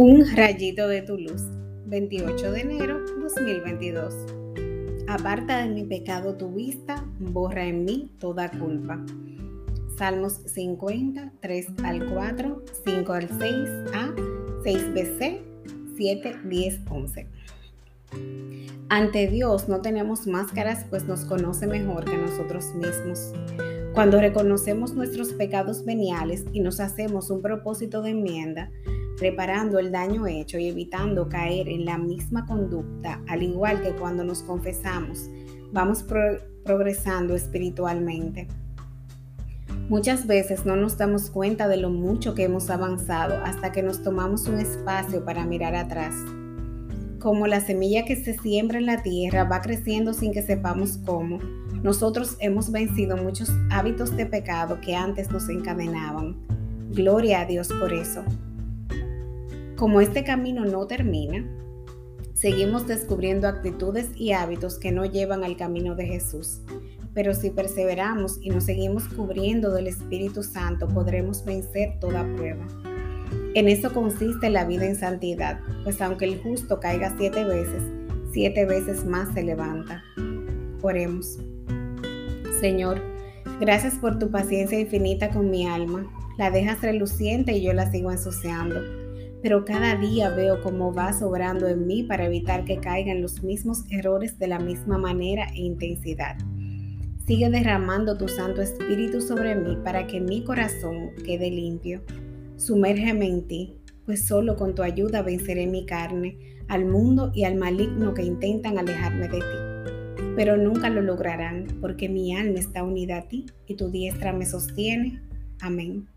Un rayito de tu luz, 28 de enero 2022. Aparta de mi pecado tu vista, borra en mí toda culpa. Salmos 50, 3 al 4, 5 al 6, A, 6 BC, 7, 10, 11. Ante Dios no tenemos máscaras, pues nos conoce mejor que nosotros mismos. Cuando reconocemos nuestros pecados veniales y nos hacemos un propósito de enmienda, reparando el daño hecho y evitando caer en la misma conducta, al igual que cuando nos confesamos, vamos progresando espiritualmente. Muchas veces no nos damos cuenta de lo mucho que hemos avanzado hasta que nos tomamos un espacio para mirar atrás. Como la semilla que se siembra en la tierra va creciendo sin que sepamos cómo, nosotros hemos vencido muchos hábitos de pecado que antes nos encadenaban. Gloria a Dios por eso. Como este camino no termina, seguimos descubriendo actitudes y hábitos que no llevan al camino de Jesús. Pero si perseveramos y nos seguimos cubriendo del Espíritu Santo, podremos vencer toda prueba. En eso consiste la vida en santidad, pues aunque el justo caiga siete veces, siete veces más se levanta. Oremos. Señor, gracias por tu paciencia infinita con mi alma. La dejas reluciente y yo la sigo ensuciando pero cada día veo cómo vas obrando en mí para evitar que caigan los mismos errores de la misma manera e intensidad. Sigue derramando tu Santo Espíritu sobre mí para que mi corazón quede limpio. Sumérgeme en ti, pues solo con tu ayuda venceré mi carne, al mundo y al maligno que intentan alejarme de ti. Pero nunca lo lograrán, porque mi alma está unida a ti y tu diestra me sostiene. Amén.